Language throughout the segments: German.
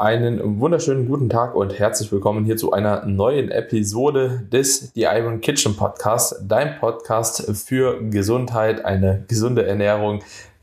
Einen wunderschönen guten Tag und herzlich willkommen hier zu einer neuen Episode des The Iron Kitchen Podcast, dein Podcast für Gesundheit, eine gesunde Ernährung,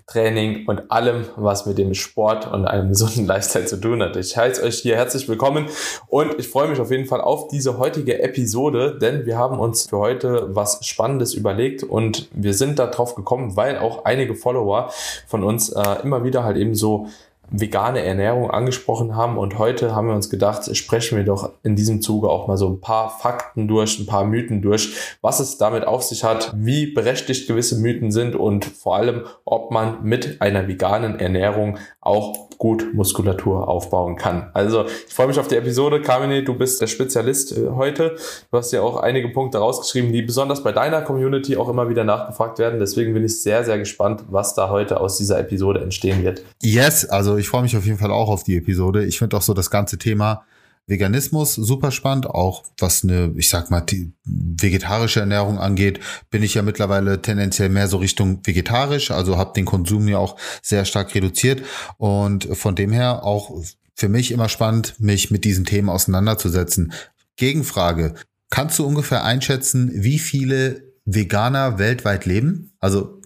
Training und allem, was mit dem Sport und einem gesunden Lifestyle zu tun hat. Ich heiße euch hier herzlich willkommen und ich freue mich auf jeden Fall auf diese heutige Episode, denn wir haben uns für heute was Spannendes überlegt und wir sind darauf gekommen, weil auch einige Follower von uns äh, immer wieder halt eben so vegane Ernährung angesprochen haben. Und heute haben wir uns gedacht, sprechen wir doch in diesem Zuge auch mal so ein paar Fakten durch, ein paar Mythen durch, was es damit auf sich hat, wie berechtigt gewisse Mythen sind und vor allem, ob man mit einer veganen Ernährung auch gut Muskulatur aufbauen kann. Also ich freue mich auf die Episode. Kamine, du bist der Spezialist äh, heute. Du hast ja auch einige Punkte rausgeschrieben, die besonders bei deiner Community auch immer wieder nachgefragt werden. Deswegen bin ich sehr, sehr gespannt, was da heute aus dieser Episode entstehen wird. Yes, also ich freue mich auf jeden Fall auch auf die Episode. Ich finde auch so das ganze Thema Veganismus super spannend, auch was eine, ich sag mal, die vegetarische Ernährung angeht, bin ich ja mittlerweile tendenziell mehr so Richtung vegetarisch, also habe den Konsum ja auch sehr stark reduziert und von dem her auch für mich immer spannend, mich mit diesen Themen auseinanderzusetzen. Gegenfrage, kannst du ungefähr einschätzen, wie viele Veganer weltweit leben? Also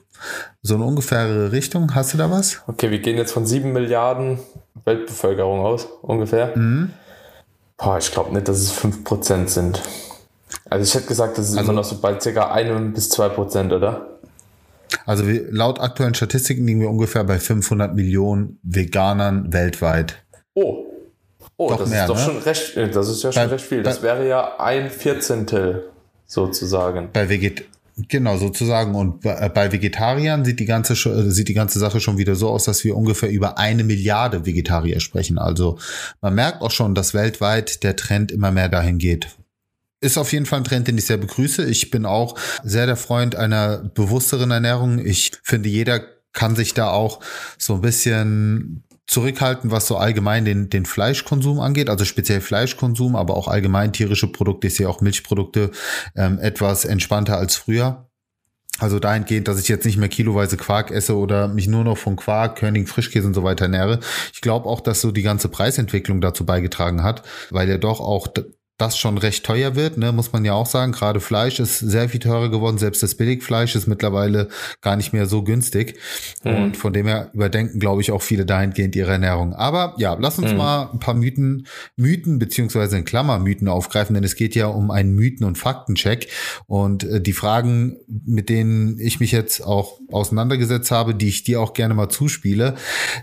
so eine ungefähre Richtung, hast du da was? Okay, wir gehen jetzt von sieben Milliarden Weltbevölkerung aus, ungefähr. Mhm. Boah, ich glaube nicht, dass es 5% sind. Also ich hätte gesagt, das ist also, immer noch so bei ca. 1 bis 2%, oder? Also wir, laut aktuellen Statistiken liegen wir ungefähr bei 500 Millionen Veganern weltweit. Oh. Oh, doch das mehr, ist doch ne? schon recht, äh, das ist ja schon bei, recht viel. Das bei, wäre ja ein Vierzehntel sozusagen. Bei Veget Genau, sozusagen. Und äh, bei Vegetariern sieht die ganze äh, sieht die ganze Sache schon wieder so aus, dass wir ungefähr über eine Milliarde Vegetarier sprechen. Also man merkt auch schon, dass weltweit der Trend immer mehr dahin geht. Ist auf jeden Fall ein Trend, den ich sehr begrüße. Ich bin auch sehr der Freund einer bewussteren Ernährung. Ich finde, jeder kann sich da auch so ein bisschen zurückhalten, was so allgemein den, den Fleischkonsum angeht, also speziell Fleischkonsum, aber auch allgemein tierische Produkte, ich sehe auch Milchprodukte ähm, etwas entspannter als früher. Also dahingehend, dass ich jetzt nicht mehr kiloweise Quark esse oder mich nur noch von Quark, Körning, Frischkäse und so weiter ernähre. Ich glaube auch, dass so die ganze Preisentwicklung dazu beigetragen hat, weil ja doch auch das schon recht teuer wird, ne, muss man ja auch sagen. Gerade Fleisch ist sehr viel teurer geworden. Selbst das Billigfleisch ist mittlerweile gar nicht mehr so günstig. Mhm. Und von dem her überdenken, glaube ich, auch viele dahingehend ihre Ernährung. Aber ja, lass uns mhm. mal ein paar Mythen, Mythen beziehungsweise in Klammer Mythen aufgreifen, denn es geht ja um einen Mythen- und Faktencheck. Und äh, die Fragen, mit denen ich mich jetzt auch auseinandergesetzt habe, die ich dir auch gerne mal zuspiele,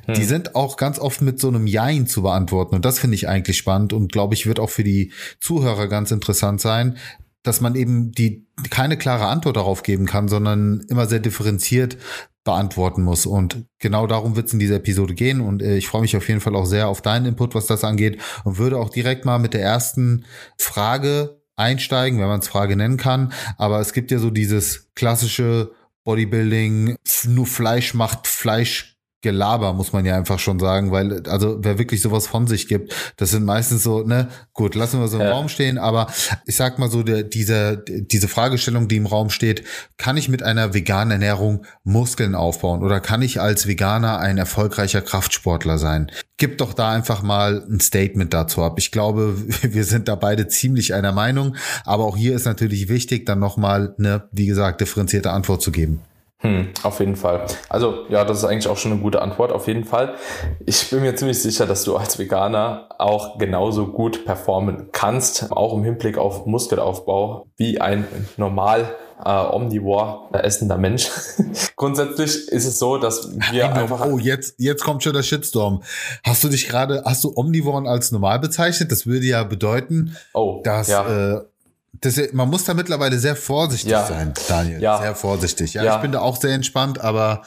mhm. die sind auch ganz oft mit so einem Jein zu beantworten. Und das finde ich eigentlich spannend und glaube ich, wird auch für die Zuhörer ganz interessant sein, dass man eben die keine klare Antwort darauf geben kann, sondern immer sehr differenziert beantworten muss. Und genau darum wird es in dieser Episode gehen. Und äh, ich freue mich auf jeden Fall auch sehr auf deinen Input, was das angeht. Und würde auch direkt mal mit der ersten Frage einsteigen, wenn man es Frage nennen kann. Aber es gibt ja so dieses klassische Bodybuilding, nur Fleisch macht Fleisch Gelaber, muss man ja einfach schon sagen, weil, also wer wirklich sowas von sich gibt, das sind meistens so, ne, gut, lassen wir so im ja. Raum stehen, aber ich sag mal so, der, diese, diese Fragestellung, die im Raum steht, kann ich mit einer veganen Ernährung Muskeln aufbauen oder kann ich als Veganer ein erfolgreicher Kraftsportler sein? Gib doch da einfach mal ein Statement dazu ab. Ich glaube, wir sind da beide ziemlich einer Meinung, aber auch hier ist natürlich wichtig, dann nochmal eine, wie gesagt, differenzierte Antwort zu geben. Hm, auf jeden Fall. Also ja, das ist eigentlich auch schon eine gute Antwort, auf jeden Fall. Ich bin mir ziemlich sicher, dass du als Veganer auch genauso gut performen kannst, auch im Hinblick auf Muskelaufbau, wie ein normal äh, omnivore äh, essender Mensch. Grundsätzlich ist es so, dass wir einfach. Oh, jetzt, jetzt kommt schon der Shitstorm. Hast du dich gerade, hast du Omnivoren als normal bezeichnet? Das würde ja bedeuten, oh, dass ja. äh, das, man muss da mittlerweile sehr vorsichtig ja. sein, Daniel. Ja. Sehr vorsichtig. Ja, ja, ich bin da auch sehr entspannt, aber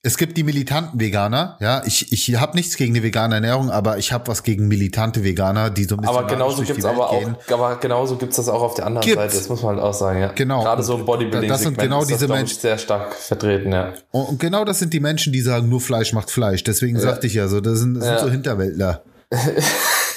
es gibt die militanten Veganer, ja. Ich, ich habe nichts gegen die vegane Ernährung, aber ich habe was gegen militante Veganer, die so ein bisschen. Aber genauso gibt's aber auch, aber genauso gibt's das auch auf der anderen gibt's. Seite. Das muss man halt auch sagen, ja. Genau. Gerade so im Bodybuilding das sind genau ist diese Menschen sehr stark vertreten, ja. Und, und, genau das sind die Menschen, die sagen, nur Fleisch macht Fleisch. Deswegen ja. sagte ich ja so, das sind, das sind so Hinterwäldler.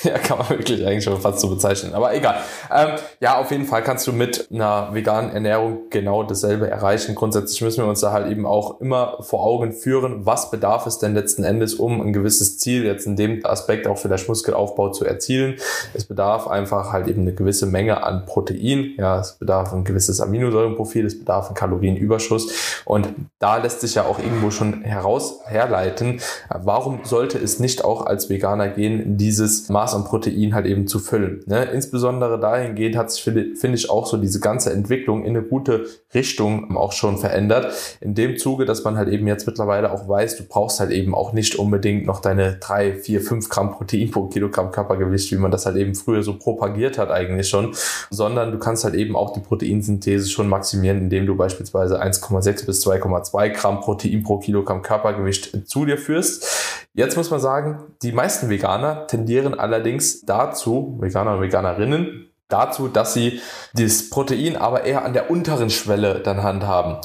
ja, kann man wirklich eigentlich schon fast so bezeichnen. Aber egal. Ähm, ja, auf jeden Fall kannst du mit einer veganen Ernährung genau dasselbe erreichen. Grundsätzlich müssen wir uns da halt eben auch immer vor Augen führen, was bedarf es denn letzten Endes, um ein gewisses Ziel jetzt in dem Aspekt auch vielleicht Muskelaufbau zu erzielen. Es bedarf einfach halt eben eine gewisse Menge an Protein. Ja, es bedarf ein gewisses Aminosäurenprofil, es bedarf ein Kalorienüberschuss. Und da lässt sich ja auch irgendwo schon heraus herleiten, warum sollte es nicht auch als Veganer gehen, dieses Maß an Protein halt eben zu füllen. Ne? Insbesondere dahingehend hat sich, finde find ich, auch so diese ganze Entwicklung in eine gute Richtung auch schon verändert. In dem Zuge, dass man halt eben jetzt mittlerweile auch weiß, du brauchst halt eben auch nicht unbedingt noch deine drei, vier, fünf Gramm Protein pro Kilogramm Körpergewicht, wie man das halt eben früher so propagiert hat eigentlich schon, sondern du kannst halt eben auch die Proteinsynthese schon maximieren, indem du beispielsweise 1,6 bis 2,2 Gramm Protein pro Kilogramm Körpergewicht zu dir führst. Jetzt muss man sagen, die meisten Veganer tendieren allerdings dazu, Veganer und Veganerinnen, dazu, dass sie das Protein aber eher an der unteren Schwelle dann handhaben.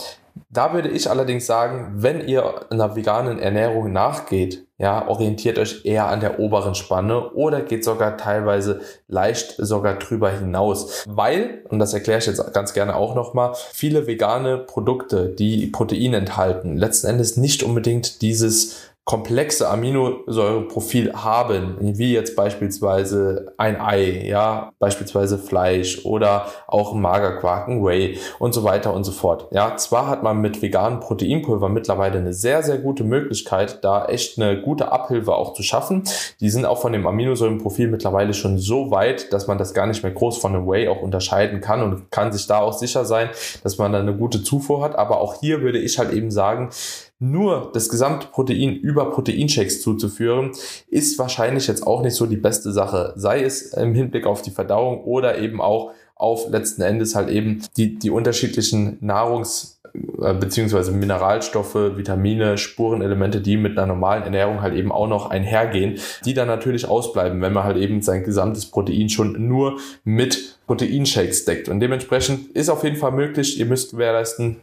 Da würde ich allerdings sagen, wenn ihr einer veganen Ernährung nachgeht, ja, orientiert euch eher an der oberen Spanne oder geht sogar teilweise leicht sogar drüber hinaus. Weil, und das erkläre ich jetzt ganz gerne auch nochmal, viele vegane Produkte, die Protein enthalten, letzten Endes nicht unbedingt dieses komplexe Aminosäureprofil haben, wie jetzt beispielsweise ein Ei, ja, beispielsweise Fleisch oder auch Magerquark, ein Whey und so weiter und so fort. Ja, zwar hat man mit veganem Proteinpulver mittlerweile eine sehr, sehr gute Möglichkeit, da echt eine gute Abhilfe auch zu schaffen. Die sind auch von dem Aminosäurenprofil mittlerweile schon so weit, dass man das gar nicht mehr groß von einem Whey auch unterscheiden kann und kann sich da auch sicher sein, dass man da eine gute Zufuhr hat. Aber auch hier würde ich halt eben sagen, nur das gesamte Protein über Proteinshakes zuzuführen, ist wahrscheinlich jetzt auch nicht so die beste Sache. Sei es im Hinblick auf die Verdauung oder eben auch auf letzten Endes halt eben die, die unterschiedlichen Nahrungs- äh, beziehungsweise Mineralstoffe, Vitamine, Spurenelemente, die mit einer normalen Ernährung halt eben auch noch einhergehen, die dann natürlich ausbleiben, wenn man halt eben sein gesamtes Protein schon nur mit Proteinshakes deckt. Und dementsprechend ist auf jeden Fall möglich, ihr müsst gewährleisten,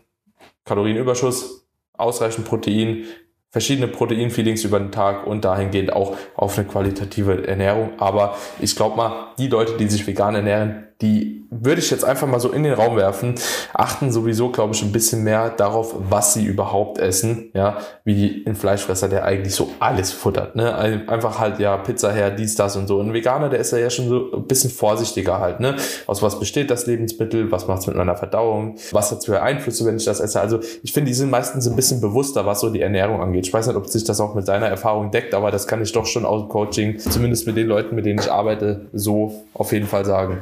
Kalorienüberschuss, ausreichend Protein, verschiedene Proteinfeedings über den Tag und dahingehend auch auf eine qualitative Ernährung. Aber ich glaube mal, die Leute, die sich vegan ernähren, die würde ich jetzt einfach mal so in den Raum werfen, achten sowieso, glaube ich, ein bisschen mehr darauf, was sie überhaupt essen, ja, wie ein Fleischfresser, der eigentlich so alles futtert, ne, einfach halt, ja, Pizza her, dies, das und so. Ein Veganer, der ist ja schon so ein bisschen vorsichtiger halt, ne, aus was besteht das Lebensmittel, was macht es mit meiner Verdauung, was hat für Einflüsse, wenn ich das esse, also ich finde, die sind meistens ein bisschen bewusster, was so die Ernährung angeht. Ich weiß nicht, ob sich das auch mit deiner Erfahrung deckt, aber das kann ich doch schon aus dem Coaching, zumindest mit den Leuten, mit denen ich arbeite, so auf jeden Fall sagen.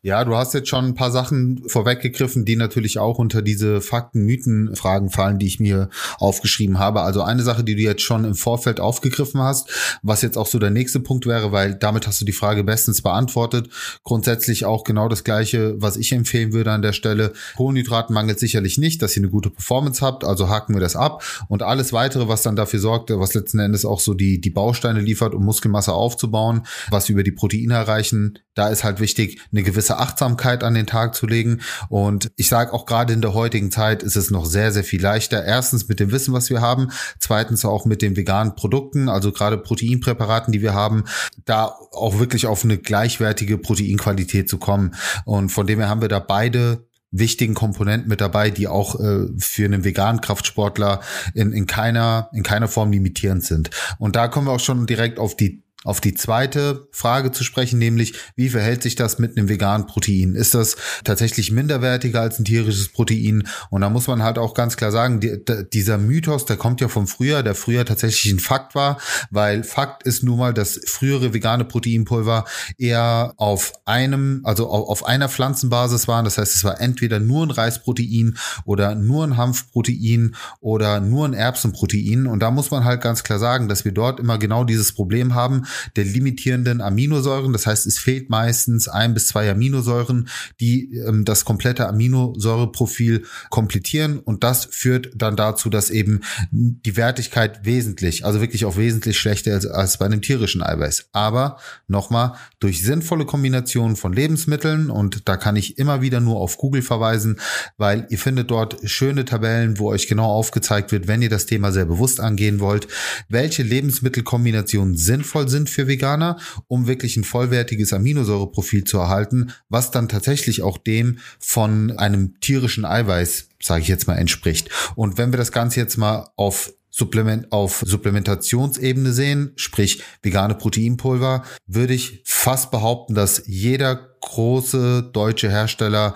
Ja, du hast jetzt schon ein paar Sachen vorweggegriffen, die natürlich auch unter diese Fakten-Mythen-Fragen fallen, die ich mir aufgeschrieben habe. Also eine Sache, die du jetzt schon im Vorfeld aufgegriffen hast, was jetzt auch so der nächste Punkt wäre, weil damit hast du die Frage bestens beantwortet. Grundsätzlich auch genau das Gleiche, was ich empfehlen würde an der Stelle. Kohlenhydraten mangelt sicherlich nicht, dass ihr eine gute Performance habt, also haken wir das ab. Und alles weitere, was dann dafür sorgt, was letzten Endes auch so die, die Bausteine liefert, um Muskelmasse aufzubauen, was über die Proteine erreichen, da ist halt wichtig, eine gewisse Achtsamkeit an den Tag zu legen. Und ich sage auch gerade in der heutigen Zeit ist es noch sehr, sehr viel leichter. Erstens mit dem Wissen, was wir haben. Zweitens auch mit den veganen Produkten, also gerade Proteinpräparaten, die wir haben, da auch wirklich auf eine gleichwertige Proteinqualität zu kommen. Und von dem her haben wir da beide wichtigen Komponenten mit dabei, die auch äh, für einen veganen Kraftsportler in, in keiner in keiner Form limitierend sind. Und da kommen wir auch schon direkt auf die auf die zweite Frage zu sprechen, nämlich wie verhält sich das mit einem veganen Protein? Ist das tatsächlich minderwertiger als ein tierisches Protein? Und da muss man halt auch ganz klar sagen, die, dieser Mythos, der kommt ja vom früher, der früher tatsächlich ein Fakt war, weil Fakt ist nun mal, dass frühere vegane Proteinpulver eher auf einem, also auf einer Pflanzenbasis waren. Das heißt, es war entweder nur ein Reisprotein oder nur ein Hanfprotein oder nur ein Erbsenprotein. Und da muss man halt ganz klar sagen, dass wir dort immer genau dieses Problem haben, der limitierenden Aminosäuren. Das heißt, es fehlt meistens ein bis zwei Aminosäuren, die ähm, das komplette Aminosäureprofil komplettieren. Und das führt dann dazu, dass eben die Wertigkeit wesentlich, also wirklich auch wesentlich schlechter ist als bei einem tierischen Eiweiß. Aber nochmal, durch sinnvolle Kombinationen von Lebensmitteln und da kann ich immer wieder nur auf Google verweisen, weil ihr findet dort schöne Tabellen, wo euch genau aufgezeigt wird, wenn ihr das Thema sehr bewusst angehen wollt, welche Lebensmittelkombinationen sinnvoll sind sind für Veganer, um wirklich ein vollwertiges Aminosäureprofil zu erhalten, was dann tatsächlich auch dem von einem tierischen Eiweiß, sage ich jetzt mal, entspricht. Und wenn wir das Ganze jetzt mal auf Supplement auf Supplementationsebene sehen, sprich vegane Proteinpulver, würde ich fast behaupten, dass jeder große deutsche Hersteller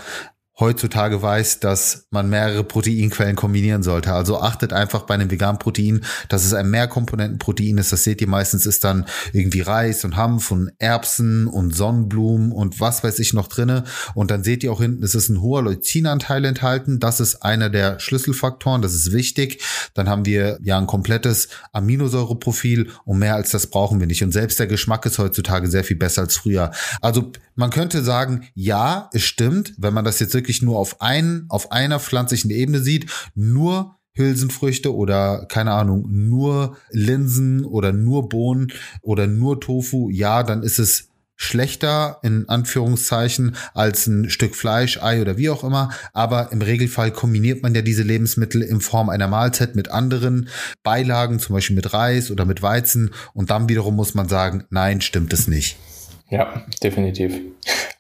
heutzutage weiß, dass man mehrere Proteinquellen kombinieren sollte. Also achtet einfach bei einem veganen Protein, dass es ein Mehrkomponentenprotein ist. Das seht ihr meistens ist dann irgendwie Reis und Hanf und Erbsen und Sonnenblumen und was weiß ich noch drinne. Und dann seht ihr auch hinten, es ist ein hoher Leucinanteil enthalten. Das ist einer der Schlüsselfaktoren. Das ist wichtig. Dann haben wir ja ein komplettes Aminosäureprofil und mehr als das brauchen wir nicht. Und selbst der Geschmack ist heutzutage sehr viel besser als früher. Also man könnte sagen, ja, es stimmt, wenn man das jetzt wirklich nur auf einen, auf einer pflanzlichen Ebene sieht, nur Hülsenfrüchte oder keine Ahnung, nur Linsen oder nur Bohnen oder nur Tofu, ja, dann ist es schlechter in Anführungszeichen als ein Stück Fleisch, Ei oder wie auch immer. Aber im Regelfall kombiniert man ja diese Lebensmittel in Form einer Mahlzeit mit anderen Beilagen, zum Beispiel mit Reis oder mit Weizen. Und dann wiederum muss man sagen, nein, stimmt es nicht. Ja, definitiv.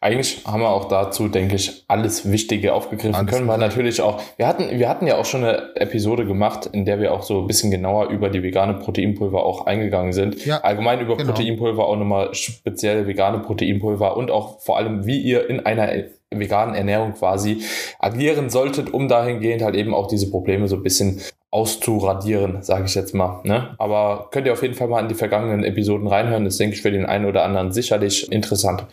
Eigentlich haben wir auch dazu, denke ich, alles Wichtige aufgegriffen. Alles Können wir natürlich auch. Wir hatten, wir hatten ja auch schon eine Episode gemacht, in der wir auch so ein bisschen genauer über die vegane Proteinpulver auch eingegangen sind. Ja, Allgemein über genau. Proteinpulver auch nochmal speziell vegane Proteinpulver und auch vor allem, wie ihr in einer veganen Ernährung quasi agieren solltet, um dahingehend halt eben auch diese Probleme so ein bisschen auszuradieren, sage ich jetzt mal. Ne? Aber könnt ihr auf jeden Fall mal in die vergangenen Episoden reinhören. Das denke ich für den einen oder anderen sicherlich interessant.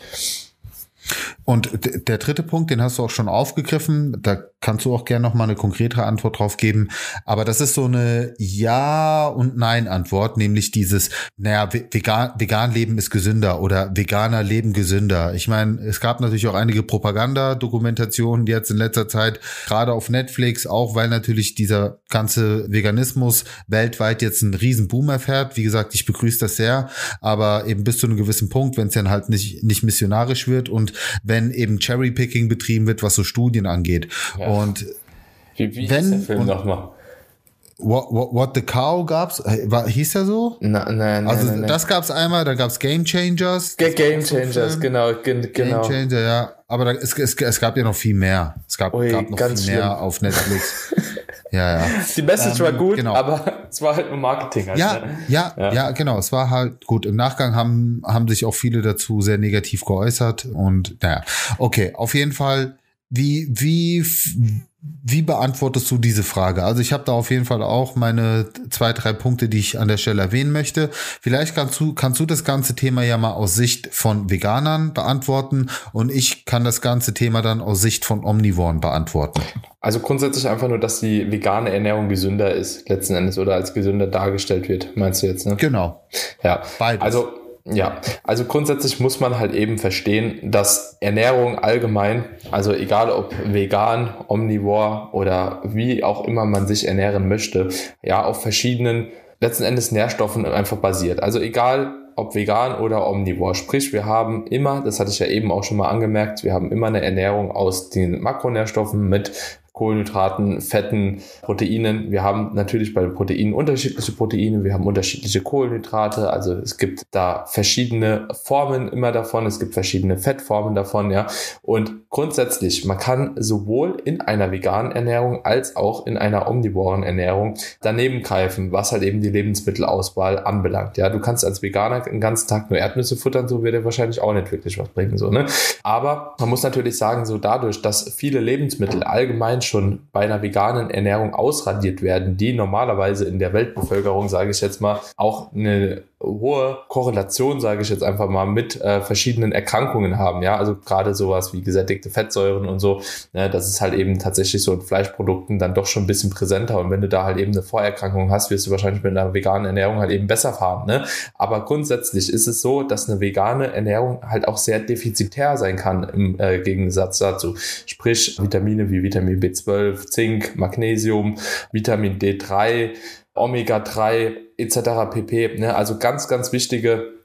Und der dritte Punkt, den hast du auch schon aufgegriffen, da kannst du auch gerne noch mal eine konkretere Antwort drauf geben. Aber das ist so eine Ja- und Nein-Antwort, nämlich dieses, naja, vegan, vegan leben ist gesünder oder veganer leben gesünder. Ich meine, es gab natürlich auch einige Propagandadokumentationen jetzt in letzter Zeit, gerade auf Netflix, auch weil natürlich dieser ganze Veganismus weltweit jetzt einen riesen Boom erfährt. Wie gesagt, ich begrüße das sehr, aber eben bis zu einem gewissen Punkt, wenn es dann halt nicht, nicht missionarisch wird und wenn eben Cherrypicking betrieben wird, was so Studien angeht. Ja. Und wie, wie wenn, der Film nochmal? What, what, what the Cow gab's? War, hieß der so? Nein, nein, Also nein, das gab's einmal, da gab's Game Changers. G Game Changers, so genau, genau. Game Changer, ja. Aber da, es, es, es gab ja noch viel mehr. Es gab, Ui, gab noch viel schlimm. mehr auf Netflix. ja, ja. Die Message ähm, war gut, genau. aber es war halt nur Marketing. Halt, ja, ne? ja, ja, ja, genau. Es war halt gut. Im Nachgang haben, haben sich auch viele dazu sehr negativ geäußert und naja. Okay, auf jeden Fall wie, wie, wie beantwortest du diese Frage? Also ich habe da auf jeden Fall auch meine zwei, drei Punkte, die ich an der Stelle erwähnen möchte. Vielleicht kannst du, kannst du das ganze Thema ja mal aus Sicht von Veganern beantworten und ich kann das ganze Thema dann aus Sicht von Omnivoren beantworten. Also grundsätzlich einfach nur, dass die vegane Ernährung gesünder ist, letzten Endes, oder als gesünder dargestellt wird, meinst du jetzt, ne? Genau. Ja. Beides. Also ja, also grundsätzlich muss man halt eben verstehen, dass Ernährung allgemein, also egal ob vegan, omnivore oder wie auch immer man sich ernähren möchte, ja, auf verschiedenen letzten Endes Nährstoffen einfach basiert. Also egal ob vegan oder omnivore. Sprich, wir haben immer, das hatte ich ja eben auch schon mal angemerkt, wir haben immer eine Ernährung aus den Makronährstoffen mit Kohlenhydraten, Fetten, Proteinen. Wir haben natürlich bei den Proteinen unterschiedliche Proteine, wir haben unterschiedliche Kohlenhydrate, also es gibt da verschiedene Formen immer davon, es gibt verschiedene Fettformen davon, ja. Und grundsätzlich, man kann sowohl in einer veganen Ernährung als auch in einer omnivoren Ernährung daneben greifen, was halt eben die Lebensmittelauswahl anbelangt, ja. Du kannst als Veganer den ganzen Tag nur Erdnüsse futtern, so wird er wahrscheinlich auch nicht wirklich was bringen, so, ne. Aber man muss natürlich sagen, so dadurch, dass viele Lebensmittel allgemein schon bei einer veganen Ernährung ausradiert werden, die normalerweise in der Weltbevölkerung, sage ich jetzt mal, auch eine hohe Korrelation, sage ich jetzt einfach mal, mit äh, verschiedenen Erkrankungen haben. Ja, also gerade sowas wie gesättigte Fettsäuren und so. Ne, das ist halt eben tatsächlich so in Fleischprodukten dann doch schon ein bisschen präsenter. Und wenn du da halt eben eine Vorerkrankung hast, wirst du wahrscheinlich mit einer veganen Ernährung halt eben besser fahren. Ne? Aber grundsätzlich ist es so, dass eine vegane Ernährung halt auch sehr defizitär sein kann im äh, Gegensatz dazu. Sprich, Vitamine wie Vitamin B12, Zink, Magnesium, Vitamin D3, Omega-3 etc. pp. Ne? Also ganz, ganz wichtige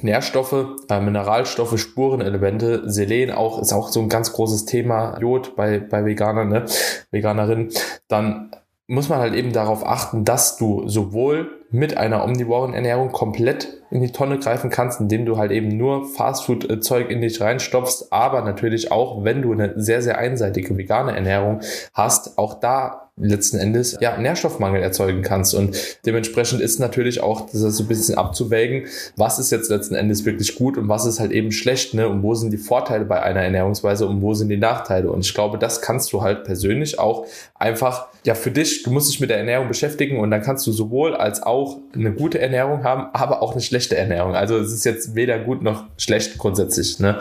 Nährstoffe, äh, Mineralstoffe, Spurenelemente, Selen auch, ist auch so ein ganz großes Thema, Jod bei, bei Veganern, ne? Veganerinnen, dann muss man halt eben darauf achten, dass du sowohl mit einer omnivoren Ernährung komplett in die Tonne greifen kannst, indem du halt eben nur Fastfood-Zeug in dich reinstopfst, aber natürlich auch, wenn du eine sehr, sehr einseitige vegane Ernährung hast, auch da letzten Endes ja Nährstoffmangel erzeugen kannst und dementsprechend ist natürlich auch das ist ein bisschen abzuwägen, was ist jetzt letzten Endes wirklich gut und was ist halt eben schlecht, ne? Und wo sind die Vorteile bei einer Ernährungsweise und wo sind die Nachteile? Und ich glaube, das kannst du halt persönlich auch einfach ja für dich, du musst dich mit der Ernährung beschäftigen und dann kannst du sowohl als auch eine gute Ernährung haben, aber auch eine schlechte Ernährung. Also es ist jetzt weder gut noch schlecht grundsätzlich, ne?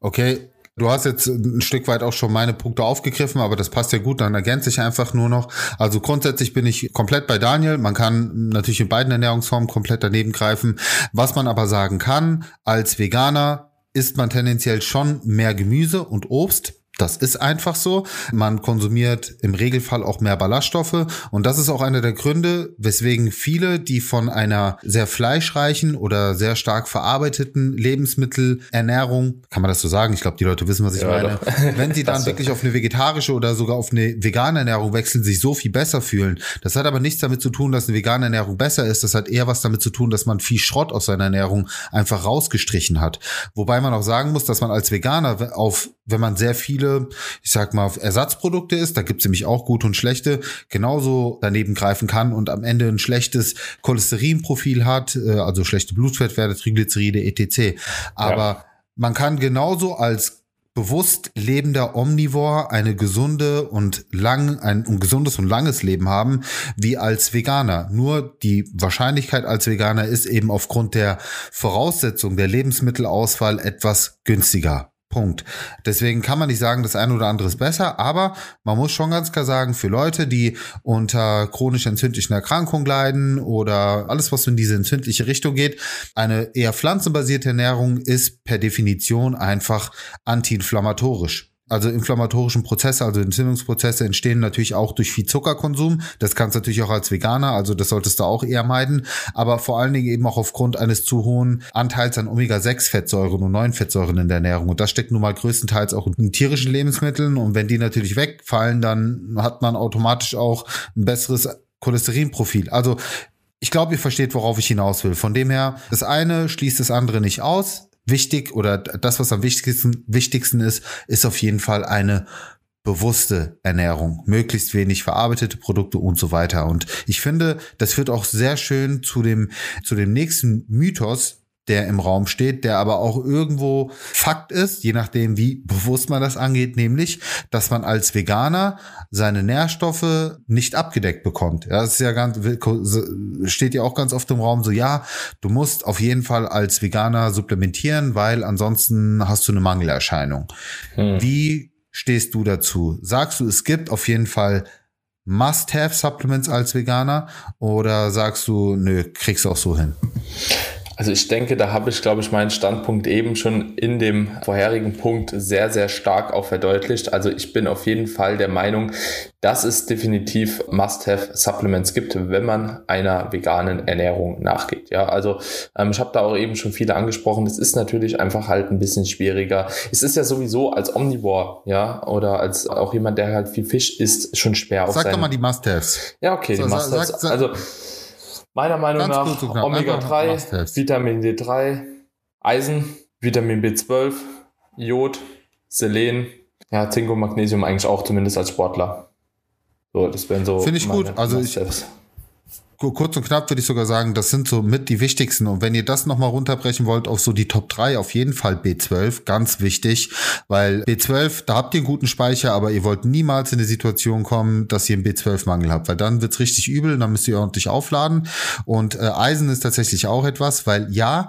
Okay, Du hast jetzt ein Stück weit auch schon meine Punkte aufgegriffen, aber das passt ja gut, dann ergänze ich einfach nur noch. Also grundsätzlich bin ich komplett bei Daniel. Man kann natürlich in beiden Ernährungsformen komplett daneben greifen. Was man aber sagen kann, als Veganer isst man tendenziell schon mehr Gemüse und Obst das ist einfach so. Man konsumiert im Regelfall auch mehr Ballaststoffe. Und das ist auch einer der Gründe, weswegen viele, die von einer sehr fleischreichen oder sehr stark verarbeiteten Lebensmittelernährung, kann man das so sagen? Ich glaube, die Leute wissen, was ich ja, meine. Doch. Wenn sie dann wirklich auf eine vegetarische oder sogar auf eine vegane Ernährung wechseln, sich so viel besser fühlen. Das hat aber nichts damit zu tun, dass eine vegane Ernährung besser ist. Das hat eher was damit zu tun, dass man viel Schrott aus seiner Ernährung einfach rausgestrichen hat. Wobei man auch sagen muss, dass man als Veganer auf, wenn man sehr viele viele, ich sag mal, Ersatzprodukte ist, da gibt's nämlich auch gute und schlechte, genauso daneben greifen kann und am Ende ein schlechtes Cholesterinprofil hat, äh, also schlechte Blutfettwerte, Triglyceride, etc. Aber ja. man kann genauso als bewusst lebender Omnivore eine gesunde und lang, ein, ein gesundes und langes Leben haben, wie als Veganer. Nur die Wahrscheinlichkeit als Veganer ist eben aufgrund der Voraussetzung der Lebensmittelauswahl etwas günstiger. Punkt. Deswegen kann man nicht sagen, das eine oder andere ist besser, aber man muss schon ganz klar sagen, für Leute, die unter chronisch entzündlichen Erkrankungen leiden oder alles, was in diese entzündliche Richtung geht, eine eher pflanzenbasierte Ernährung ist per Definition einfach antiinflammatorisch. Also inflammatorischen Prozesse, also Entzündungsprozesse entstehen natürlich auch durch viel Zuckerkonsum. Das kannst du natürlich auch als Veganer, also das solltest du auch eher meiden. Aber vor allen Dingen eben auch aufgrund eines zu hohen Anteils an Omega-6-Fettsäuren und 9-Fettsäuren in der Ernährung. Und das steckt nun mal größtenteils auch in tierischen Lebensmitteln. Und wenn die natürlich wegfallen, dann hat man automatisch auch ein besseres Cholesterinprofil. Also ich glaube, ihr versteht, worauf ich hinaus will. Von dem her, das eine schließt das andere nicht aus wichtig oder das, was am wichtigsten, wichtigsten ist, ist auf jeden Fall eine bewusste Ernährung, möglichst wenig verarbeitete Produkte und so weiter. Und ich finde, das führt auch sehr schön zu dem, zu dem nächsten Mythos, der im Raum steht, der aber auch irgendwo Fakt ist, je nachdem, wie bewusst man das angeht, nämlich, dass man als Veganer seine Nährstoffe nicht abgedeckt bekommt. Ja, das ist ja ganz, steht ja auch ganz oft im Raum so, ja, du musst auf jeden Fall als Veganer supplementieren, weil ansonsten hast du eine Mangelerscheinung. Hm. Wie stehst du dazu? Sagst du, es gibt auf jeden Fall Must-Have-Supplements als Veganer oder sagst du, nö, kriegst du auch so hin? Also ich denke, da habe ich, glaube ich, meinen Standpunkt eben schon in dem vorherigen Punkt sehr, sehr stark auch verdeutlicht. Also ich bin auf jeden Fall der Meinung, dass es definitiv Must-Have-Supplements gibt, wenn man einer veganen Ernährung nachgeht. Ja, also ähm, ich habe da auch eben schon viele angesprochen. Das ist natürlich einfach halt ein bisschen schwieriger. Es ist ja sowieso als Omnivore, ja, oder als auch jemand, der halt viel Fisch isst, schon schwer auf Sag doch mal die Must-Haves. Ja, okay, so, die Must-Haves. Also Meiner Meinung Ganz nach Omega-3, Vitamin D3, Eisen, Vitamin B12, Jod, Selen, ja, Zink und Magnesium eigentlich auch, zumindest als Sportler. So, das wären so. Finde ich gut. Also ich, kurz und knapp würde ich sogar sagen, das sind so mit die wichtigsten. Und wenn ihr das nochmal runterbrechen wollt auf so die Top 3, auf jeden Fall B12, ganz wichtig, weil B12, da habt ihr einen guten Speicher, aber ihr wollt niemals in die Situation kommen, dass ihr einen B12-Mangel habt, weil dann wird's richtig übel, dann müsst ihr ordentlich aufladen. Und äh, Eisen ist tatsächlich auch etwas, weil ja,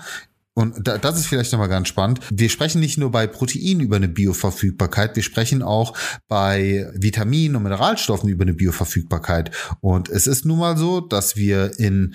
und das ist vielleicht nochmal ganz spannend. Wir sprechen nicht nur bei Proteinen über eine Bioverfügbarkeit, wir sprechen auch bei Vitaminen und Mineralstoffen über eine Bioverfügbarkeit. Und es ist nun mal so, dass wir in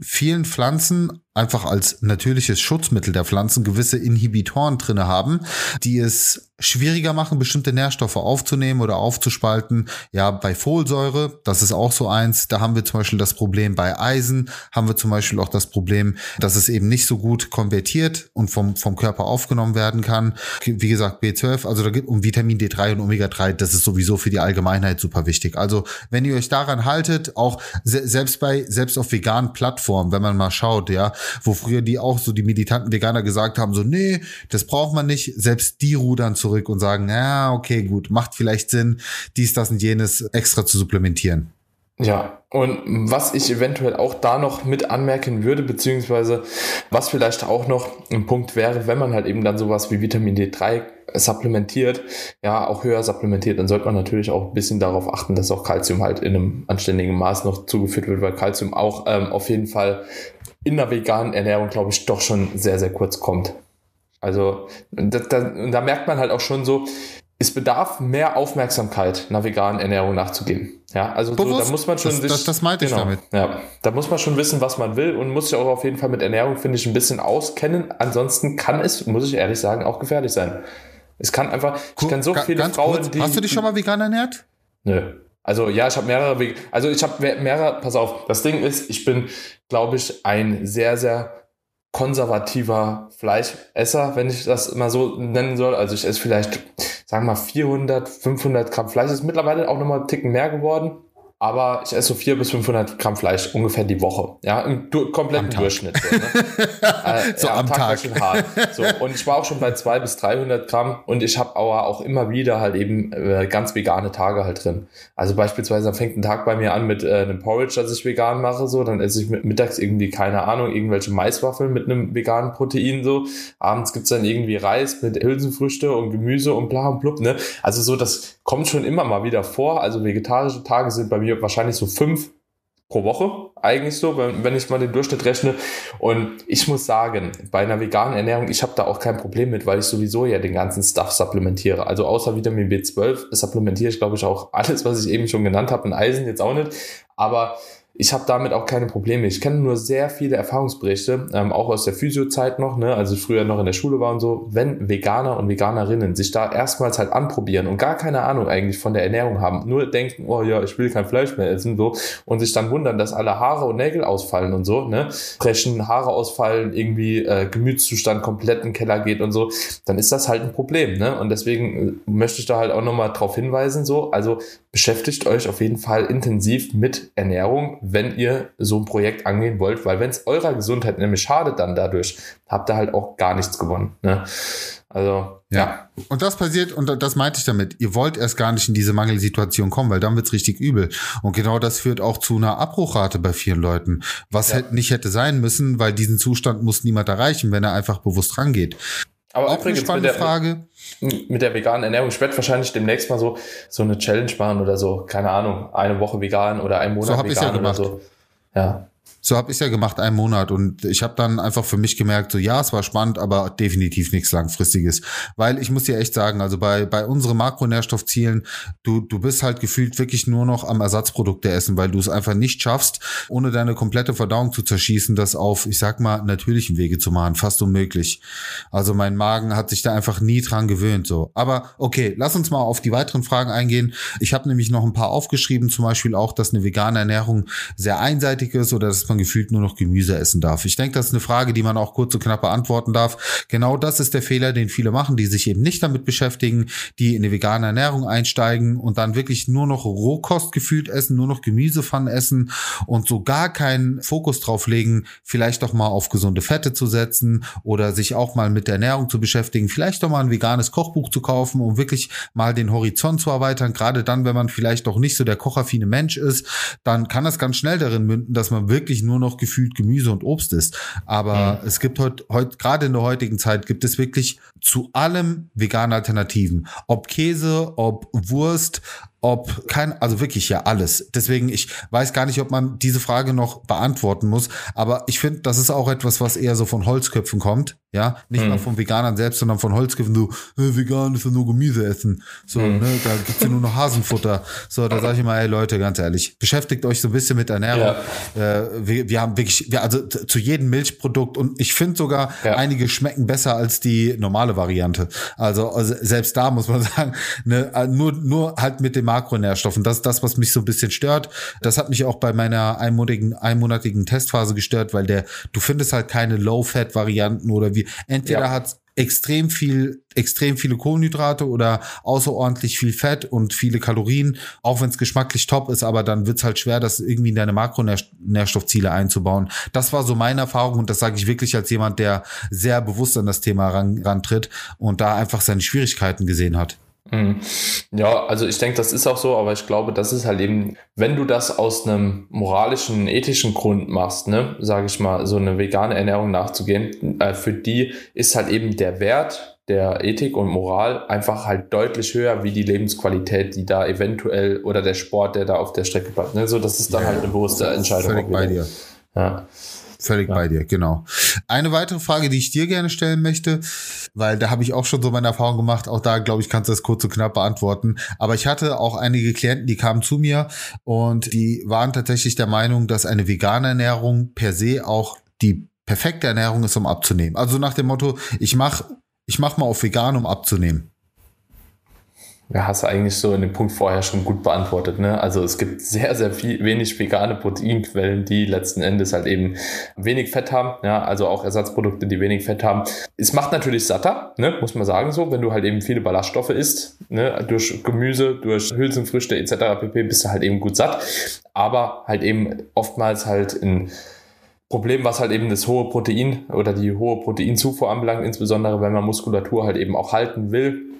vielen Pflanzen einfach als natürliches Schutzmittel der Pflanzen gewisse Inhibitoren drinne haben, die es schwieriger machen, bestimmte Nährstoffe aufzunehmen oder aufzuspalten. Ja, bei Folsäure, das ist auch so eins, da haben wir zum Beispiel das Problem bei Eisen, haben wir zum Beispiel auch das Problem, dass es eben nicht so gut konvertiert und vom, vom Körper aufgenommen werden kann. Wie gesagt, B12, also da gibt um Vitamin D3 und Omega-3, das ist sowieso für die Allgemeinheit super wichtig. Also wenn ihr euch daran haltet, auch se selbst bei, selbst auf veganen Plattformen, wenn man mal schaut, ja, wo früher die auch so die militanten Veganer gesagt haben, so, nee, das braucht man nicht, selbst die rudern zurück zurück und sagen, ja, okay, gut, macht vielleicht Sinn, dies, das und jenes extra zu supplementieren. Ja, und was ich eventuell auch da noch mit anmerken würde, beziehungsweise was vielleicht auch noch ein Punkt wäre, wenn man halt eben dann sowas wie Vitamin D3 supplementiert, ja, auch höher supplementiert, dann sollte man natürlich auch ein bisschen darauf achten, dass auch Kalzium halt in einem anständigen Maß noch zugeführt wird, weil Kalzium auch ähm, auf jeden Fall in der veganen Ernährung, glaube ich, doch schon sehr, sehr kurz kommt. Also da, da, da merkt man halt auch schon so, es bedarf mehr Aufmerksamkeit, einer veganen Ernährung nachzugehen. Ja, also so, da muss man schon das, sich, das, das meinte genau, ich damit. Ja, da muss man schon wissen, was man will und muss sich auch auf jeden Fall mit Ernährung, finde ich, ein bisschen auskennen. Ansonsten kann es, muss ich ehrlich sagen, auch gefährlich sein. Es kann einfach, ich kann so viele Frauen, kurz, die. Hast du dich schon mal vegan ernährt? Nö. Also ja, ich habe mehrere, also ich habe mehrere, pass auf, das Ding ist, ich bin, glaube ich, ein sehr, sehr konservativer Fleischesser, wenn ich das immer so nennen soll. Also ich esse vielleicht, sagen wir mal, 400, 500 Gramm Fleisch. Ist mittlerweile auch nochmal einen Ticken mehr geworden aber ich esse so 400 bis 500 Gramm Fleisch ungefähr die Woche. Ja, im du kompletten Durchschnitt. So, ne? äh, so ja, am, am Tag. Tag. Schon hart. So, und ich war auch schon bei 200 bis 300 Gramm und ich habe aber auch immer wieder halt eben äh, ganz vegane Tage halt drin. Also beispielsweise fängt ein Tag bei mir an mit äh, einem Porridge, das ich vegan mache, so, dann esse ich mittags irgendwie, keine Ahnung, irgendwelche Maiswaffeln mit einem veganen Protein, so. Abends gibt's dann irgendwie Reis mit Hülsenfrüchte und Gemüse und bla und blub, ne? Also so, das kommt schon immer mal wieder vor. Also vegetarische Tage sind bei mir wahrscheinlich so fünf pro Woche eigentlich so, wenn, wenn ich mal den Durchschnitt rechne. Und ich muss sagen, bei einer veganen Ernährung, ich habe da auch kein Problem mit, weil ich sowieso ja den ganzen Stuff supplementiere. Also außer Vitamin B12 supplementiere ich, glaube ich, auch alles, was ich eben schon genannt habe. Und Eisen jetzt auch nicht. Aber ich habe damit auch keine Probleme. Ich kenne nur sehr viele Erfahrungsberichte, ähm, auch aus der Physiozeit noch, ne, als ich früher noch in der Schule war und so, wenn Veganer und Veganerinnen sich da erstmals halt anprobieren und gar keine Ahnung eigentlich von der Ernährung haben, nur denken, oh ja, ich will kein Fleisch mehr essen, so, und sich dann wundern, dass alle Haare und Nägel ausfallen und so, ne, brechen, Haare ausfallen, irgendwie äh, Gemütszustand komplett in den Keller geht und so, dann ist das halt ein Problem, ne, und deswegen äh, möchte ich da halt auch nochmal drauf hinweisen, so, also beschäftigt euch auf jeden Fall intensiv mit Ernährung, wenn ihr so ein Projekt angehen wollt, weil wenn es eurer Gesundheit nämlich schadet dann dadurch, habt ihr halt auch gar nichts gewonnen. Ne? Also ja. ja. Und das passiert, und das meinte ich damit, ihr wollt erst gar nicht in diese Mangelsituation kommen, weil dann wird's richtig übel. Und genau das führt auch zu einer Abbruchrate bei vielen Leuten, was ja. nicht hätte sein müssen, weil diesen Zustand muss niemand erreichen, wenn er einfach bewusst rangeht. Aber auch übrigens, eine spannende mit der, Frage. Mit der veganen Ernährung. Ich werde wahrscheinlich demnächst mal so, so eine Challenge machen oder so. Keine Ahnung. Eine Woche vegan oder ein Monat so vegan ja oder so. Ja. So habe ich ja gemacht, einen Monat. Und ich habe dann einfach für mich gemerkt, so ja, es war spannend, aber definitiv nichts Langfristiges. Weil ich muss dir echt sagen, also bei, bei unseren Makronährstoffzielen, du, du bist halt gefühlt wirklich nur noch am Ersatzprodukte essen, weil du es einfach nicht schaffst, ohne deine komplette Verdauung zu zerschießen, das auf, ich sag mal, natürlichen Wege zu machen. Fast unmöglich. Also mein Magen hat sich da einfach nie dran gewöhnt. so. Aber okay, lass uns mal auf die weiteren Fragen eingehen. Ich habe nämlich noch ein paar aufgeschrieben, zum Beispiel auch, dass eine vegane Ernährung sehr einseitig ist oder dass man gefühlt nur noch Gemüse essen darf. Ich denke, das ist eine Frage, die man auch kurz und knapp beantworten darf. Genau das ist der Fehler, den viele machen, die sich eben nicht damit beschäftigen, die in eine vegane Ernährung einsteigen und dann wirklich nur noch Rohkost gefühlt essen, nur noch Gemüsepfannen essen und so gar keinen Fokus drauf legen, vielleicht doch mal auf gesunde Fette zu setzen oder sich auch mal mit der Ernährung zu beschäftigen, vielleicht doch mal ein veganes Kochbuch zu kaufen, um wirklich mal den Horizont zu erweitern. Gerade dann, wenn man vielleicht doch nicht so der kochaffine Mensch ist, dann kann das ganz schnell darin münden, dass man wirklich nur noch gefühlt Gemüse und Obst ist. Aber mhm. es gibt heute, heut, gerade in der heutigen Zeit gibt es wirklich zu allem vegane Alternativen. Ob Käse, ob Wurst, ob kein, also wirklich ja alles. Deswegen, ich weiß gar nicht, ob man diese Frage noch beantworten muss. Aber ich finde, das ist auch etwas, was eher so von Holzköpfen kommt, Ja, nicht hm. mal von Veganern selbst, sondern von Holzkiffen, so, äh, vegan ist ja nur Gemüse essen. So, hm. ne, da gibt's ja nur noch Hasenfutter. So, da sage ich immer, ey Leute, ganz ehrlich, beschäftigt euch so ein bisschen mit Ernährung. Ja. Äh, wir, wir haben wirklich, wir, also zu jedem Milchprodukt und ich finde sogar, ja. einige schmecken besser als die normale Variante. Also, also selbst da muss man sagen, ne, nur, nur halt mit den Makronährstoffen. Das ist das, was mich so ein bisschen stört. Das hat mich auch bei meiner einmonatigen, einmonatigen Testphase gestört, weil der, du findest halt keine Low-Fat-Varianten oder wie. Entweder ja. hat extrem viel, extrem viele Kohlenhydrate oder außerordentlich viel Fett und viele Kalorien, auch wenn es geschmacklich top ist, aber dann wird's halt schwer, das irgendwie in deine Makronährstoffziele einzubauen. Das war so meine Erfahrung und das sage ich wirklich als jemand, der sehr bewusst an das Thema ran, rantritt und da einfach seine Schwierigkeiten gesehen hat. Mhm. Ja, also ich denke, das ist auch so, aber ich glaube, das ist halt eben, wenn du das aus einem moralischen, ethischen Grund machst, ne, sage ich mal, so eine vegane Ernährung nachzugehen, äh, für die ist halt eben der Wert der Ethik und Moral einfach halt deutlich höher wie die Lebensqualität, die da eventuell oder der Sport, der da auf der Strecke bleibt. Ne? So, das ist dann ja, halt eine bewusste Entscheidung. Völlig bei dir. Ja. Völlig ja. bei dir, genau. Eine weitere Frage, die ich dir gerne stellen möchte, weil da habe ich auch schon so meine Erfahrung gemacht, auch da glaube ich, kannst du das kurz und knapp beantworten. Aber ich hatte auch einige Klienten, die kamen zu mir und die waren tatsächlich der Meinung, dass eine vegane Ernährung per se auch die perfekte Ernährung ist, um abzunehmen. Also nach dem Motto, ich mach, ich mach mal auf vegan, um abzunehmen ja, hast du eigentlich so in dem Punkt vorher schon gut beantwortet. Ne? Also es gibt sehr, sehr viel, wenig vegane Proteinquellen, die letzten Endes halt eben wenig Fett haben. Ja, also auch Ersatzprodukte, die wenig Fett haben. Es macht natürlich satter, ne? muss man sagen so, wenn du halt eben viele Ballaststoffe isst, ne? durch Gemüse, durch Hülsenfrüchte etc. pp. bist du halt eben gut satt. Aber halt eben oftmals halt ein Problem, was halt eben das hohe Protein oder die hohe Proteinzufuhr anbelangt, insbesondere wenn man Muskulatur halt eben auch halten will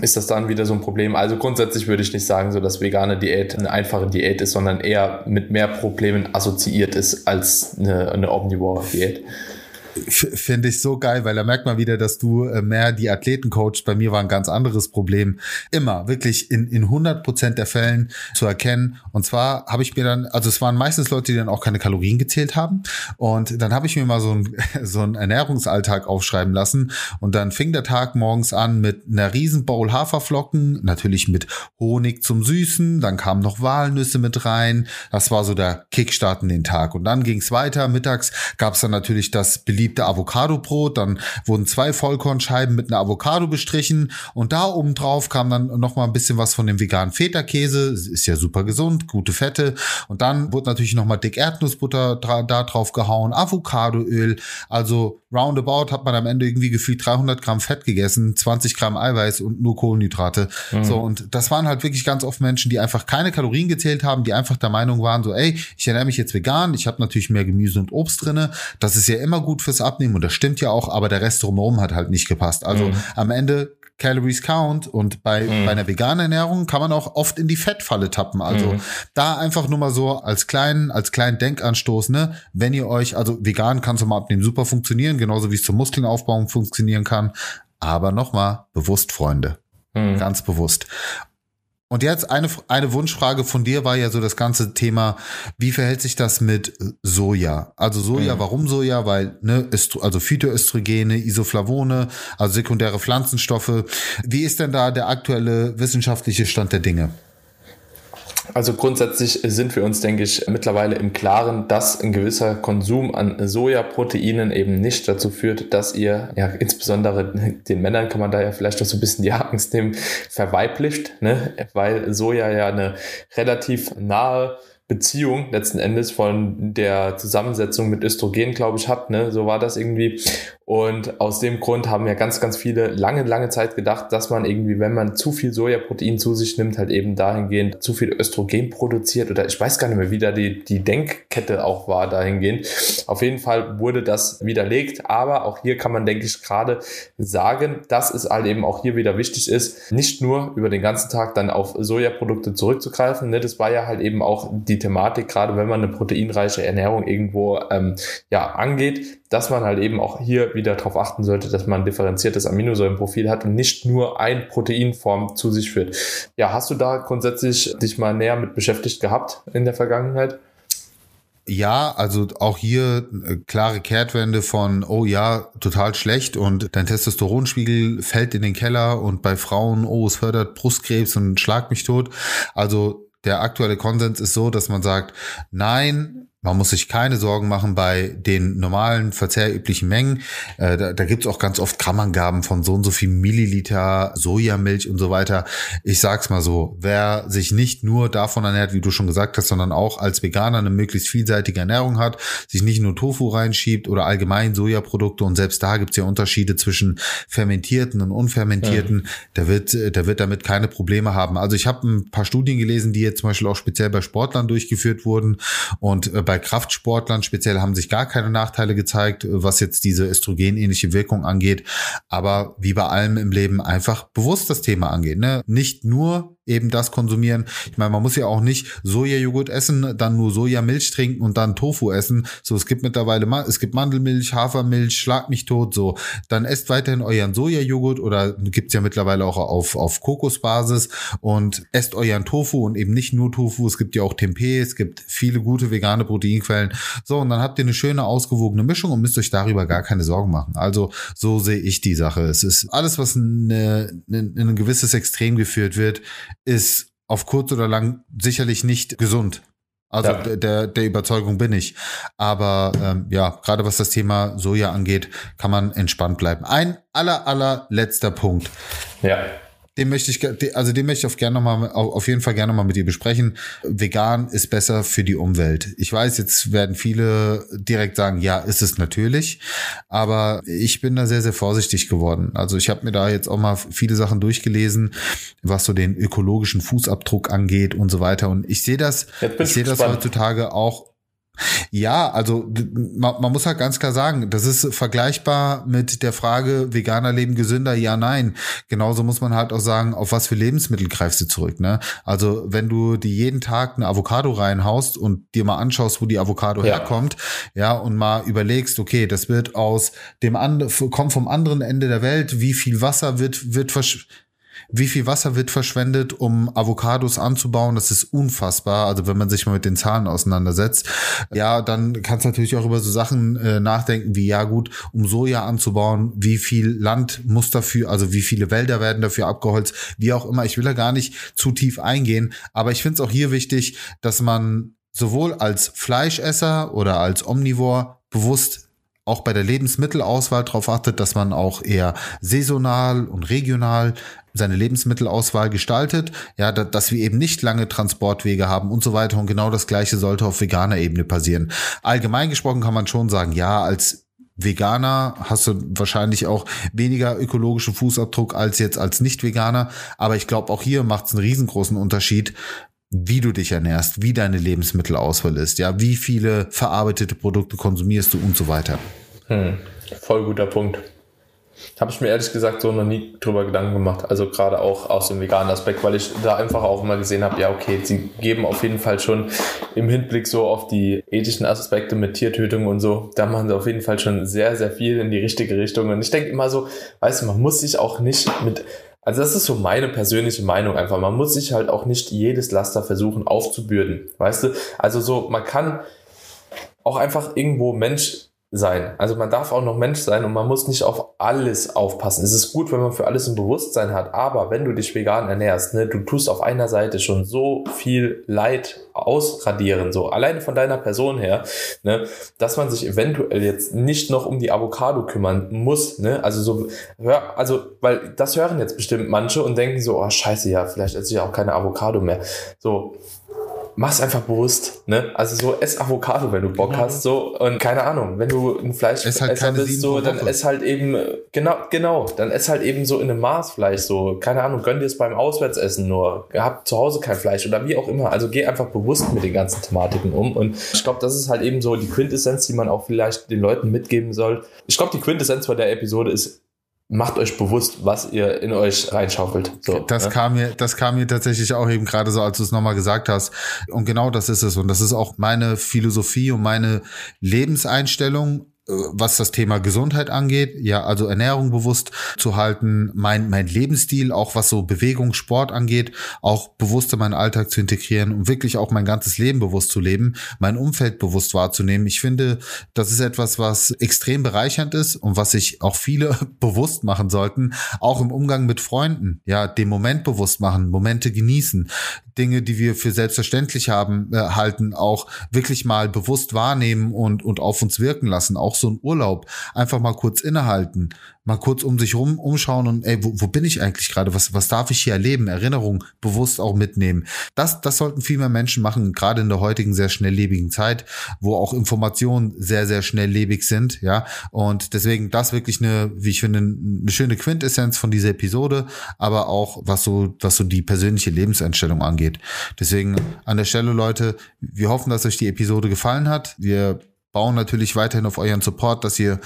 ist das dann wieder so ein Problem. Also grundsätzlich würde ich nicht sagen, so dass vegane Diät eine einfache Diät ist, sondern eher mit mehr Problemen assoziiert ist als eine, eine Omnivore Diät. Finde ich so geil, weil da merkt man wieder, dass du äh, mehr die Athleten coachst. Bei mir war ein ganz anderes Problem. Immer, wirklich in, in 100 Prozent der Fällen zu erkennen. Und zwar habe ich mir dann, also es waren meistens Leute, die dann auch keine Kalorien gezählt haben. Und dann habe ich mir mal so ein so einen Ernährungsalltag aufschreiben lassen. Und dann fing der Tag morgens an mit einer riesen Bowl Haferflocken, natürlich mit Honig zum Süßen. Dann kamen noch Walnüsse mit rein. Das war so der Kickstart in den Tag. Und dann ging es weiter. Mittags gab es dann natürlich das beliebte beliebte Avocado-Brot. Dann wurden zwei Vollkornscheiben mit einer Avocado bestrichen und da oben drauf kam dann noch mal ein bisschen was von dem veganen Feta-Käse. Ist ja super gesund, gute Fette. Und dann wurde natürlich noch mal dick Erdnussbutter da drauf gehauen, Avocadoöl. Also roundabout hat man am Ende irgendwie gefühlt 300 Gramm Fett gegessen, 20 Gramm Eiweiß und nur Kohlenhydrate. Mhm. So und das waren halt wirklich ganz oft Menschen, die einfach keine Kalorien gezählt haben, die einfach der Meinung waren, so ey, ich ernähre mich jetzt vegan, ich habe natürlich mehr Gemüse und Obst drinne. Das ist ja immer gut fürs Abnehmen und das stimmt ja auch, aber der Rest drumherum hat halt nicht gepasst. Also mhm. am Ende Calories count und bei, mhm. bei einer veganen Ernährung kann man auch oft in die Fettfalle tappen. Also mhm. da einfach nur mal so als kleinen, als kleinen Denkanstoß, ne, wenn ihr euch, also vegan kann zum Abnehmen super funktionieren, genauso wie es zum Muskelaufbau funktionieren kann. Aber nochmal, bewusst, Freunde. Mhm. Ganz bewusst. Und jetzt eine, eine Wunschfrage von dir war ja so das ganze Thema, wie verhält sich das mit Soja? Also Soja, mhm. warum Soja? Weil, ne, ist, also Phytoöstrogene, Isoflavone, also sekundäre Pflanzenstoffe. Wie ist denn da der aktuelle wissenschaftliche Stand der Dinge? Also grundsätzlich sind wir uns, denke ich, mittlerweile im Klaren, dass ein gewisser Konsum an Sojaproteinen eben nicht dazu führt, dass ihr, ja, insbesondere den Männern kann man da ja vielleicht auch so ein bisschen die Angst nehmen, verweiblicht, ne? weil Soja ja eine relativ nahe Beziehung letzten Endes von der Zusammensetzung mit Östrogen, glaube ich, hat. Ne? So war das irgendwie. Und aus dem Grund haben ja ganz, ganz viele lange, lange Zeit gedacht, dass man irgendwie, wenn man zu viel Sojaprotein zu sich nimmt, halt eben dahingehend zu viel Östrogen produziert oder ich weiß gar nicht mehr, wie da die, die Denkkette auch war dahingehend. Auf jeden Fall wurde das widerlegt, aber auch hier kann man, denke ich, gerade sagen, dass es halt eben auch hier wieder wichtig ist, nicht nur über den ganzen Tag dann auf Sojaprodukte zurückzugreifen. Ne? Das war ja halt eben auch die Thematik, gerade wenn man eine proteinreiche Ernährung irgendwo ähm, ja, angeht, dass man halt eben auch hier wieder darauf achten sollte, dass man ein differenziertes Aminosäurenprofil hat und nicht nur ein Proteinform zu sich führt. Ja, hast du da grundsätzlich dich mal näher mit beschäftigt gehabt in der Vergangenheit? Ja, also auch hier äh, klare Kehrtwende von, oh ja, total schlecht und dein Testosteronspiegel fällt in den Keller und bei Frauen, oh, es fördert Brustkrebs und schlag mich tot. Also der aktuelle Konsens ist so, dass man sagt, nein, man muss sich keine Sorgen machen bei den normalen verzehrüblichen Mengen. Äh, da da gibt es auch ganz oft Grammangaben von so und so viel Milliliter Sojamilch und so weiter. Ich sag's mal so, wer sich nicht nur davon ernährt, wie du schon gesagt hast, sondern auch als Veganer eine möglichst vielseitige Ernährung hat, sich nicht nur Tofu reinschiebt oder allgemein Sojaprodukte und selbst da gibt's ja Unterschiede zwischen fermentierten und unfermentierten, ja. der wird, der wird damit keine Probleme haben. Also ich habe ein paar Studien gelesen, die jetzt zum Beispiel auch speziell bei Sportlern durchgeführt wurden und äh, bei Kraftsportlern speziell haben sich gar keine Nachteile gezeigt, was jetzt diese östrogenähnliche Wirkung angeht. Aber wie bei allem im Leben einfach bewusst das Thema angehen. Ne? Nicht nur eben das konsumieren. Ich meine, man muss ja auch nicht Sojajoghurt essen, dann nur Sojamilch trinken und dann Tofu essen. So, es gibt mittlerweile, es gibt Mandelmilch, Hafermilch, schlag mich tot, so. Dann esst weiterhin euren Sojajoghurt oder gibt's ja mittlerweile auch auf, auf Kokosbasis und esst euren Tofu und eben nicht nur Tofu. Es gibt ja auch Tempeh, es gibt viele gute vegane Proteinquellen. So, und dann habt ihr eine schöne, ausgewogene Mischung und müsst euch darüber gar keine Sorgen machen. Also, so sehe ich die Sache. Es ist alles, was in, in, in ein gewisses Extrem geführt wird, ist auf kurz oder lang sicherlich nicht gesund. Also ja. der, der Überzeugung bin ich. Aber ähm, ja, gerade was das Thema Soja angeht, kann man entspannt bleiben. Ein aller, allerletzter Punkt. Ja den möchte ich, also den möchte ich auf, gerne noch mal, auf jeden Fall gerne noch mal mit dir besprechen. Vegan ist besser für die Umwelt. Ich weiß, jetzt werden viele direkt sagen, ja, ist es natürlich, aber ich bin da sehr, sehr vorsichtig geworden. Also ich habe mir da jetzt auch mal viele Sachen durchgelesen, was so den ökologischen Fußabdruck angeht und so weiter. Und ich sehe das, ich sehe das heutzutage auch ja, also man, man, muss halt ganz klar sagen, das ist vergleichbar mit der Frage, Veganer leben gesünder, ja, nein. Genauso muss man halt auch sagen, auf was für Lebensmittel greifst du zurück, ne? Also wenn du dir jeden Tag eine Avocado reinhaust und dir mal anschaust, wo die Avocado ja. herkommt, ja, und mal überlegst, okay, das wird aus dem anderen, kommt vom anderen Ende der Welt, wie viel Wasser wird, wird versch wie viel Wasser wird verschwendet, um Avocados anzubauen? Das ist unfassbar. Also wenn man sich mal mit den Zahlen auseinandersetzt, ja, dann kannst du natürlich auch über so Sachen äh, nachdenken wie, ja gut, um Soja anzubauen, wie viel Land muss dafür, also wie viele Wälder werden dafür abgeholzt, wie auch immer. Ich will da gar nicht zu tief eingehen, aber ich finde es auch hier wichtig, dass man sowohl als Fleischesser oder als Omnivor bewusst auch bei der Lebensmittelauswahl darauf achtet, dass man auch eher saisonal und regional seine Lebensmittelauswahl gestaltet, ja, dass wir eben nicht lange Transportwege haben und so weiter. Und genau das Gleiche sollte auf veganer Ebene passieren. Allgemein gesprochen kann man schon sagen, ja, als Veganer hast du wahrscheinlich auch weniger ökologischen Fußabdruck als jetzt als Nicht-Veganer. Aber ich glaube, auch hier macht es einen riesengroßen Unterschied, wie du dich ernährst, wie deine Lebensmittelauswahl ist, ja, wie viele verarbeitete Produkte konsumierst du und so weiter. Hm, voll guter Punkt. Habe ich mir ehrlich gesagt so noch nie drüber Gedanken gemacht. Also gerade auch aus dem veganen Aspekt, weil ich da einfach auch immer gesehen habe, ja, okay, sie geben auf jeden Fall schon im Hinblick so auf die ethischen Aspekte mit Tiertötung und so, da machen sie auf jeden Fall schon sehr, sehr viel in die richtige Richtung. Und ich denke immer so, weißt du, man muss sich auch nicht mit also das ist so meine persönliche Meinung einfach. Man muss sich halt auch nicht jedes Laster versuchen aufzubürden. Weißt du? Also so, man kann auch einfach irgendwo Mensch sein. Also man darf auch noch Mensch sein und man muss nicht auf alles aufpassen. Es ist gut, wenn man für alles ein Bewusstsein hat, aber wenn du dich vegan ernährst, ne, du tust auf einer Seite schon so viel Leid ausradieren, so alleine von deiner Person her, ne, dass man sich eventuell jetzt nicht noch um die Avocado kümmern muss, ne, also so, hör, also, weil das hören jetzt bestimmt manche und denken so, oh scheiße, ja, vielleicht esse ich auch keine Avocado mehr. So, mach's einfach bewusst, ne? Also so ess Avocado, wenn du Bock genau. hast, so und keine Ahnung, wenn du ein Fleisch halt bist, so dann ess halt eben genau, genau, dann ess halt eben so in einem Maß Fleisch, so keine Ahnung, gönn dir es beim Auswärtsessen nur, hab zu Hause kein Fleisch oder wie auch immer. Also geh einfach bewusst mit den ganzen Thematiken um und ich glaube, das ist halt eben so die Quintessenz, die man auch vielleicht den Leuten mitgeben soll. Ich glaube, die Quintessenz von der Episode ist macht euch bewusst, was ihr in euch reinschaufelt. So, das ne? kam mir, das kam mir tatsächlich auch eben gerade so, als du es nochmal gesagt hast. Und genau das ist es. Und das ist auch meine Philosophie und meine Lebenseinstellung was das Thema Gesundheit angeht, ja, also Ernährung bewusst zu halten, mein, mein Lebensstil, auch was so Bewegung, Sport angeht, auch bewusst in meinen Alltag zu integrieren und wirklich auch mein ganzes Leben bewusst zu leben, mein Umfeld bewusst wahrzunehmen. Ich finde, das ist etwas, was extrem bereichernd ist und was sich auch viele bewusst machen sollten, auch im Umgang mit Freunden, ja, den Moment bewusst machen, Momente genießen, Dinge, die wir für selbstverständlich haben, äh, halten, auch wirklich mal bewusst wahrnehmen und, und auf uns wirken lassen. Auch so ein Urlaub. Einfach mal kurz innehalten, mal kurz um sich rum umschauen und ey, wo, wo bin ich eigentlich gerade? Was, was darf ich hier erleben? Erinnerung bewusst auch mitnehmen. Das, das sollten viel mehr Menschen machen, gerade in der heutigen sehr schnelllebigen Zeit, wo auch Informationen sehr, sehr schnelllebig sind, ja. Und deswegen das wirklich eine, wie ich finde, eine schöne Quintessenz von dieser Episode, aber auch was so, was so die persönliche Lebenseinstellung angeht. Deswegen an der Stelle, Leute, wir hoffen, dass euch die Episode gefallen hat. Wir bauen natürlich weiterhin auf euren Support, dass ihr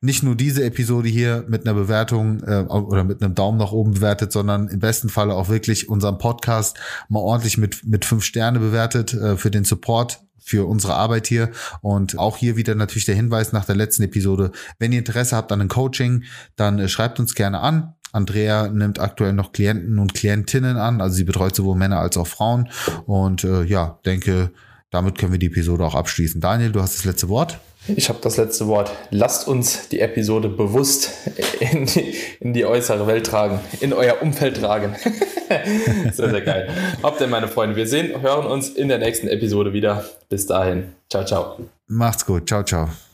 nicht nur diese Episode hier mit einer Bewertung äh, oder mit einem Daumen nach oben bewertet, sondern im besten Falle auch wirklich unseren Podcast mal ordentlich mit, mit fünf Sterne bewertet äh, für den Support für unsere Arbeit hier. Und auch hier wieder natürlich der Hinweis nach der letzten Episode. Wenn ihr Interesse habt an einem Coaching, dann äh, schreibt uns gerne an. Andrea nimmt aktuell noch Klienten und Klientinnen an, also sie betreut sowohl Männer als auch Frauen. Und äh, ja, denke, damit können wir die Episode auch abschließen. Daniel, du hast das letzte Wort. Ich habe das letzte Wort. Lasst uns die Episode bewusst in die, in die äußere Welt tragen, in euer Umfeld tragen. sehr, sehr geil. Habt ihr, meine Freunde. Wir sehen, hören uns in der nächsten Episode wieder. Bis dahin. Ciao, ciao. Macht's gut. Ciao, ciao.